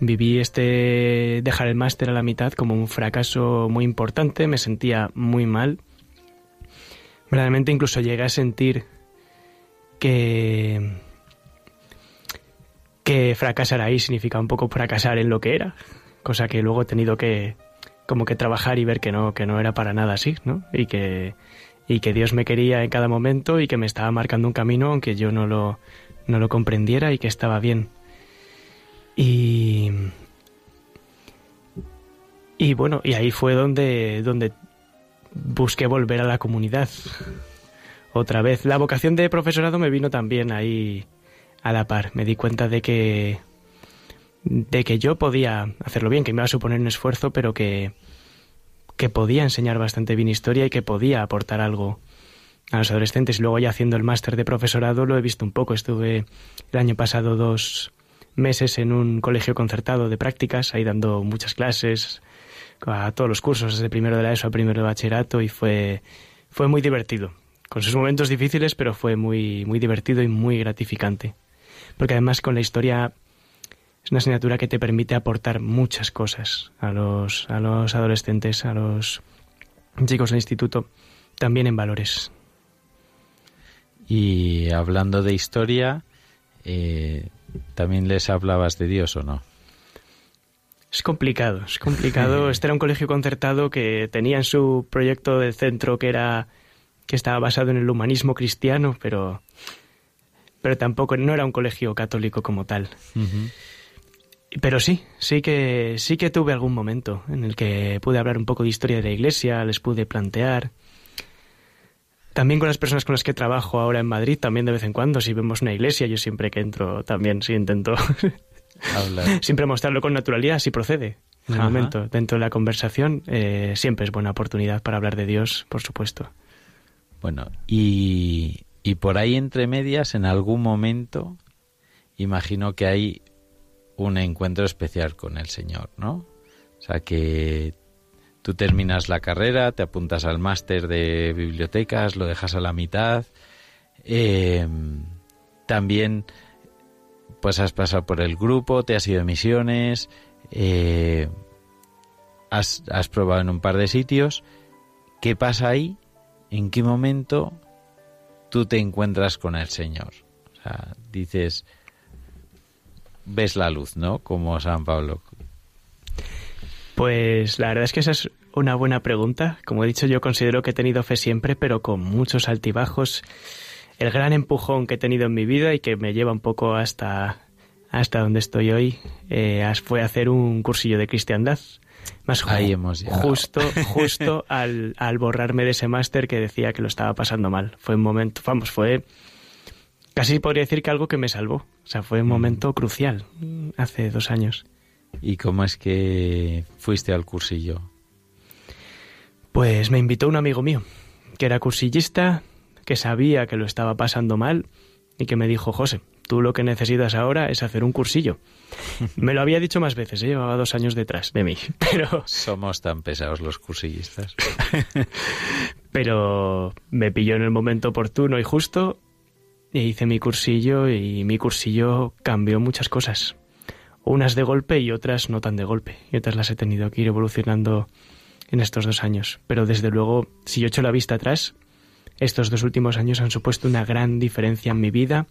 Viví este dejar el máster a la mitad como un fracaso muy importante. Me sentía muy mal. Verdaderamente incluso llegué a sentir que que fracasar ahí significa un poco fracasar en lo que era, cosa que luego he tenido que como que trabajar y ver que no que no era para nada así, ¿no? Y que y que Dios me quería en cada momento y que me estaba marcando un camino aunque yo no lo no lo comprendiera y que estaba bien. Y y bueno, y ahí fue donde donde busqué volver a la comunidad otra vez. La vocación de profesorado me vino también ahí a la par. Me di cuenta de que de que yo podía hacerlo bien, que me iba a suponer un esfuerzo, pero que que podía enseñar bastante bien historia y que podía aportar algo a los adolescentes. Y luego ya haciendo el máster de profesorado lo he visto un poco. Estuve el año pasado dos meses en un colegio concertado de prácticas, ahí dando muchas clases a todos los cursos, desde primero de la ESO a primero de bachillerato, y fue, fue muy divertido con sus momentos difíciles, pero fue muy, muy divertido y muy gratificante. Porque además con la historia es una asignatura que te permite aportar muchas cosas a los, a los adolescentes, a los chicos del instituto, también en valores. Y hablando de historia, eh, ¿también les hablabas de Dios o no? Es complicado, es complicado. Este era un colegio concertado que tenía en su proyecto de centro que era que estaba basado en el humanismo cristiano, pero pero tampoco no era un colegio católico como tal. Pero sí, sí que sí que tuve algún momento en el que pude hablar un poco de historia de la Iglesia, les pude plantear. También con las personas con las que trabajo ahora en Madrid, también de vez en cuando, si vemos una iglesia, yo siempre que entro también sí intento Hablar. siempre mostrarlo con naturalidad, si procede. En el Ajá. momento, dentro de la conversación, eh, siempre es buena oportunidad para hablar de Dios, por supuesto. Bueno, y, por ahí entre medias, en algún momento, imagino que hay un encuentro especial con el Señor, ¿no? O sea, que tú terminas la carrera, te apuntas al máster de bibliotecas, lo dejas a la mitad. eh, también, pues has pasado por el grupo, te has ido de misiones, eh, has, has probado en un par de sitios. ¿Qué pasa ahí? ¿En qué momento tú te encuentras con el Señor? O sea, dices, ves la luz, ¿no? Como San Pablo. Pues la verdad es que esa es una buena pregunta. Como he dicho, yo considero que he tenido fe siempre, pero con muchos altibajos. El gran empujón que he tenido en mi vida y que me lleva un poco hasta, hasta donde estoy hoy eh, fue hacer un cursillo de cristiandad. Más Ahí hemos llegado. justo, justo al, al borrarme de ese máster que decía que lo estaba pasando mal. Fue un momento, vamos, fue casi podría decir que algo que me salvó. O sea, fue un momento crucial mm, hace dos años. ¿Y cómo es que fuiste al cursillo? Pues me invitó un amigo mío, que era cursillista, que sabía que lo estaba pasando mal y que me dijo, José, tú lo que necesitas ahora es hacer un cursillo. Me lo había dicho más veces, ¿eh? llevaba dos años detrás de mí, pero, Somos tan pesados los cursillistas. pero me pilló en el momento oportuno y justo y hice mi cursillo y mi cursillo cambió muchas cosas. unas de golpe y otras no tan de golpe. Y otras las he tenido que ir evolucionando en estos dos años. Pero desde luego, si yo echo la vista atrás, estos dos últimos años han supuesto una gran diferencia en mi vida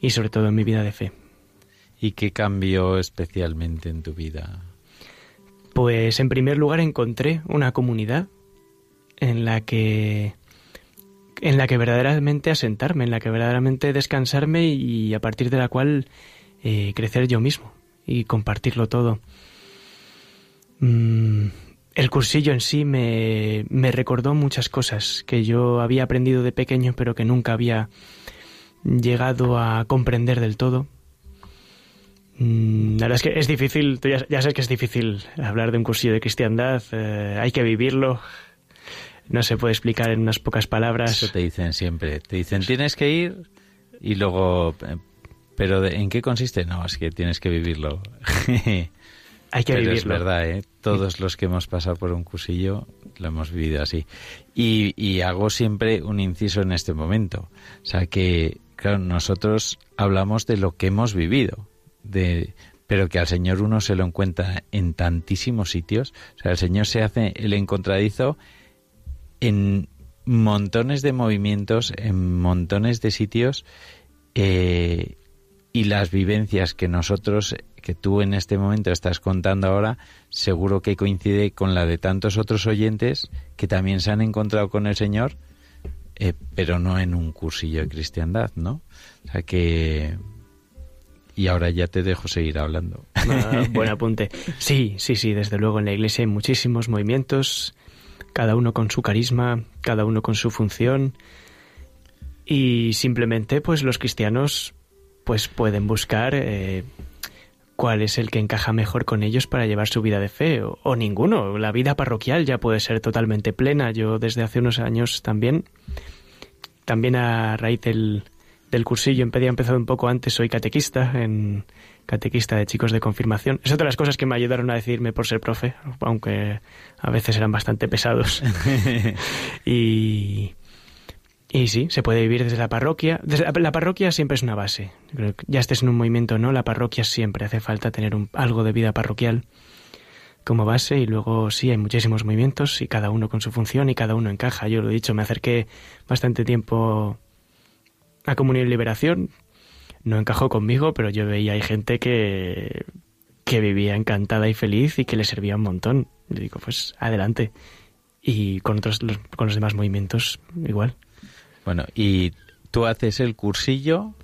y sobre todo en mi vida de fe. ¿Y qué cambió especialmente en tu vida? Pues en primer lugar encontré una comunidad en la que en la que verdaderamente asentarme, en la que verdaderamente descansarme y a partir de la cual eh, crecer yo mismo y compartirlo todo. Mm, el cursillo en sí me, me recordó muchas cosas que yo había aprendido de pequeño pero que nunca había llegado a comprender del todo. Mm, La verdad es que es difícil, tú ya, ya sé que es difícil hablar de un cursillo de cristiandad, eh, hay que vivirlo, no se puede explicar en unas pocas palabras. Eso te dicen siempre. Te dicen, tienes que ir y luego... eh, ¿Pero en qué consiste? No, es que tienes que vivirlo. Hay que Pero es vivirlo. verdad, ¿eh? Todos los que hemos pasado por un cursillo lo hemos vivido así. Y, y hago siempre un inciso en este momento. O sea que, claro, nosotros hablamos de lo que hemos vivido, de, pero que al Señor uno se lo encuentra en tantísimos sitios. O sea, el Señor se hace el encontradizo en montones de movimientos, en montones de sitios, eh, y las vivencias que nosotros, que tú en este momento estás contando ahora, seguro que coincide con la de tantos otros oyentes que también se han encontrado con el Señor, eh, pero no en un cursillo de cristiandad, ¿no? O sea que... Y ahora ya te dejo seguir hablando. Ah, buen apunte. Sí, sí, sí, desde luego en la iglesia hay muchísimos movimientos, cada uno con su carisma, cada uno con su función y simplemente pues los cristianos pues pueden buscar eh, cuál es el que encaja mejor con ellos para llevar su vida de fe o, o ninguno. La vida parroquial ya puede ser totalmente plena. Yo desde hace unos años también, también a raíz del, del cursillo, había empezado un poco antes, soy catequista, en catequista de chicos de confirmación. Es otra de las cosas que me ayudaron a decidirme por ser profe, aunque a veces eran bastante pesados. y, y sí, se puede vivir desde la parroquia. Desde la, parroquia siempre es una base. Creo que ya estés en un movimiento no, la parroquia siempre hace falta tener un, algo de vida parroquial como base y luego sí hay muchísimos movimientos y cada uno con su función y cada uno encaja. Yo lo he dicho, me acerqué bastante tiempo a Comunión y Liberación. No encajó conmigo, pero yo veía hay gente que, que vivía encantada y feliz y que le servía un montón. Yo digo, pues adelante. Y con otros los- con los demás movimientos igual. Bueno, y tú haces el cursillo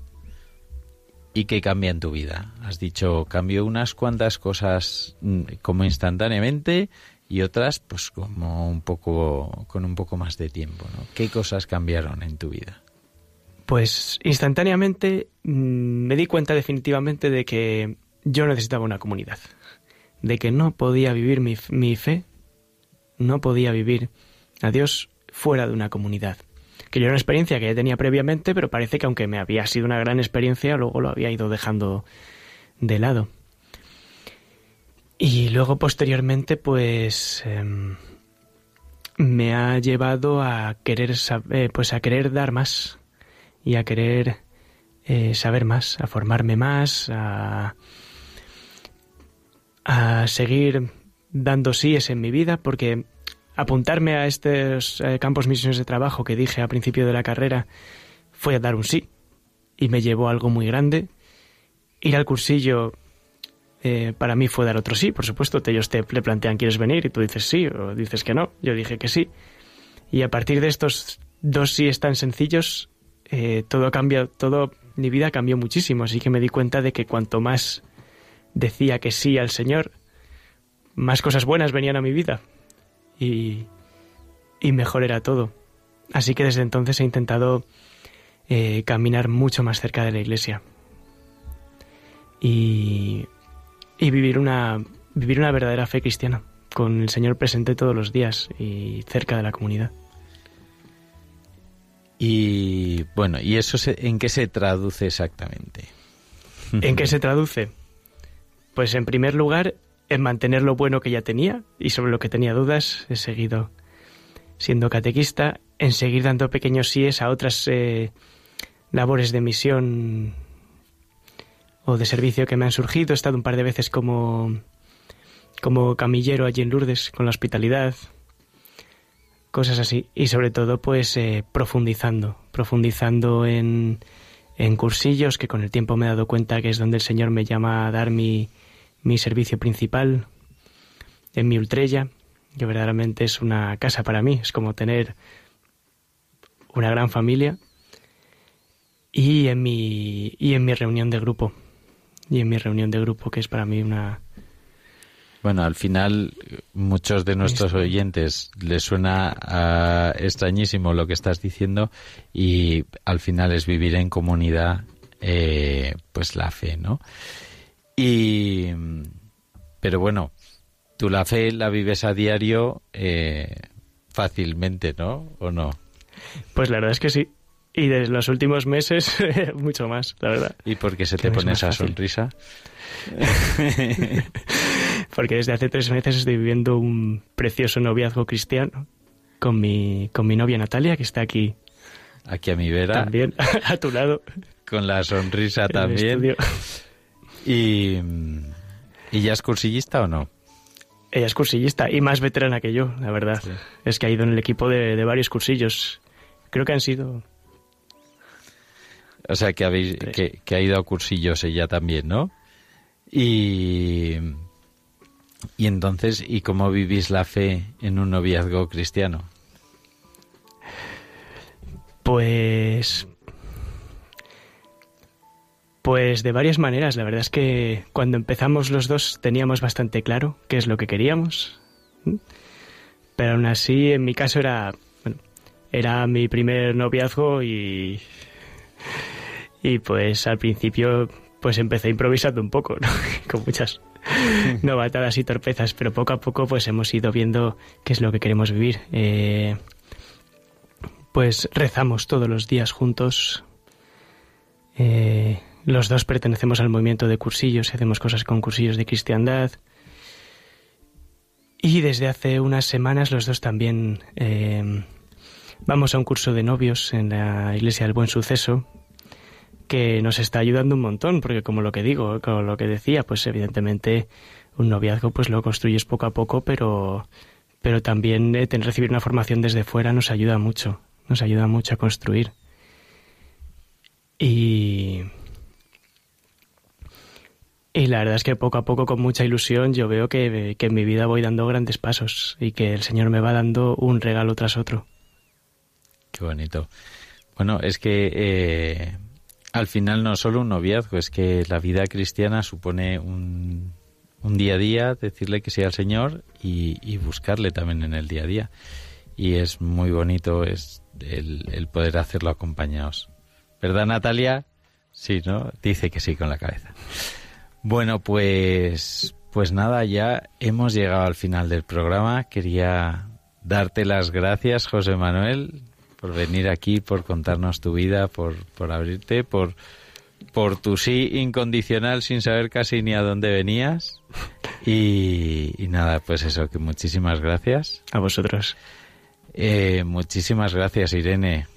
y qué cambia en tu vida. Has dicho, cambió unas cuantas cosas mm, como instantáneamente y otras pues como un poco con un poco más de tiempo, ¿no? ¿Qué cosas cambiaron en tu vida? Pues instantáneamente mm, me di cuenta definitivamente de que yo necesitaba una comunidad, de que no podía vivir mi, mi fe, no podía vivir a Dios fuera de una comunidad. Que yo era una experiencia que ya tenía previamente, pero parece que aunque me había sido una gran experiencia, luego lo había ido dejando de lado. Y luego posteriormente, pues em, me ha llevado a querer sab- eh, pues a querer dar más y a querer eh, saber más, a formarme más, a, a seguir dando síes en mi vida, porque apuntarme a estos eh, campos misiones de trabajo que dije al principio de la carrera fue a dar un sí y me llevó algo muy grande. Ir al cursillo eh, para mí fue dar otro sí, por supuesto. Ellos te le plantean quieres venir y tú dices sí o dices que no. Yo dije que sí. Y a partir de estos dos síes tan sencillos, eh, todo cambia, todo mi vida cambió muchísimo. Así que me di cuenta de que cuanto más decía que sí al Señor, más cosas buenas venían a mi vida y, y mejor era todo. Así que desde entonces he intentado eh, caminar mucho más cerca de la iglesia y, y vivir una vivir una verdadera fe cristiana con el Señor presente todos los días y cerca de la comunidad. Y bueno, ¿y eso se- en qué se traduce exactamente? ¿En qué se traduce? Pues en primer lugar, en mantener lo bueno que ya tenía y sobre lo que tenía dudas, he seguido siendo catequista, en seguir dando pequeños síes a otras eh, labores de misión o de servicio que me han surgido. He estado un par de veces como, como camillero allí en Lourdes con la hospitalidad, cosas así. Y sobre todo, pues eh, profundizando, profundizando en, en cursillos que con el tiempo me he dado cuenta que es donde el Señor me llama a dar mi, mi servicio principal, en mi ultrella, que verdaderamente es una casa para mí, es como tener una gran familia y en mi y en mi reunión de grupo y en mi reunión de grupo que es para mí una Bueno, al final muchos de nuestros oyentes les suena ah, extrañísimo lo que estás diciendo y al final es vivir en comunidad eh, pues la fe, ¿no? Y pero bueno, tú la fe la vives a diario eh, fácilmente, ¿no? ¿O no? pues la verdad es que sí y de los últimos meses mucho más la verdad ¿Y por qué se te pone esa fácil. sonrisa? porque desde hace tres meses estoy viviendo un precioso noviazgo cristiano con mi con mi novia Natalia que está aquí Aquí a mi vera, también a tu lado con la sonrisa también. Y, ¿Y ya es cursillista o no? Ella es cursillista y más veterana que yo, la verdad. Es que ha ido en el equipo de, de varios cursillos. Creo que han sido... O sea, que, habéis, que ha ido a cursillos ella también, ¿no? Y, y entonces, ¿y cómo vivís la fe en un noviazgo cristiano? Pues... Pues de varias maneras. La verdad es que cuando empezamos los dos teníamos bastante claro qué es lo que queríamos. Pero aún así, en mi caso era... Bueno, era mi primer noviazgo y... Y pues al principio pues empecé improvisando un poco, ¿no? con muchas novatadas y torpezas, pero poco a poco pues hemos ido viendo qué es lo que queremos vivir. Eh, pues rezamos todos los días juntos. Eh, los dos pertenecemos al movimiento de cursillos y hacemos cosas con cursillos de cristiandad. Y desde hace unas semanas los dos también eh, vamos a un curso de novios en la Iglesia del Buen Suceso que nos está ayudando un montón, porque como lo que digo, como lo que decía, pues evidentemente un noviazgo pues lo construyes poco a poco, pero, pero también eh, recibir una formación desde fuera nos ayuda mucho, nos ayuda mucho a construir. Y, y la verdad es que poco a poco, con mucha ilusión, yo veo que, que en mi vida voy dando grandes pasos y que el Señor me va dando un regalo tras otro. Qué bonito. Bueno, es que eh, al final no solo un noviazgo, es que la vida cristiana supone un, un día a día, decirle que sí al Señor y, y buscarle también en el día a día. Y es muy bonito es el, el poder hacerlo acompañados. ¿Verdad, Natalia? Sí, ¿no? Dice que sí con la cabeza. Bueno, pues, pues nada, ya hemos llegado al final del programa. Quería darte las gracias, José Manuel, por venir aquí, por contarnos tu vida, por, por abrirte, por, por tu sí incondicional sin saber casi ni a dónde venías. Y, y nada, pues eso, que muchísimas gracias. A vosotros. Eh, muchísimas gracias, Irene,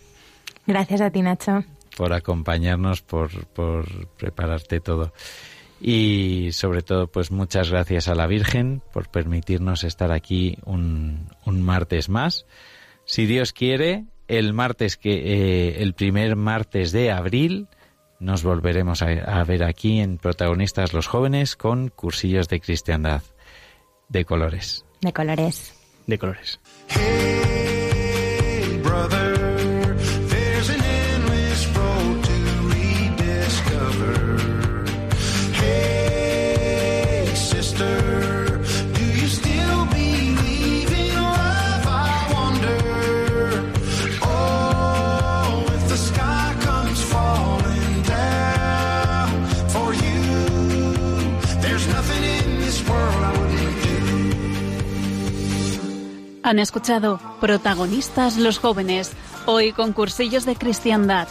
Gracias a ti, Nacho. por acompañarnos, por, por prepararte todo. Y sobre todo, pues muchas gracias a la Virgen por permitirnos estar aquí un, un martes más. Si Dios quiere, el martes que eh, el primer martes de abril nos volveremos a, a ver aquí en Protagonistas los Jóvenes con cursillos de cristiandad de colores. De colores. De colores. Hey, brother, Han escuchado Protagonistas los jóvenes, hoy con cursillos de cristiandad.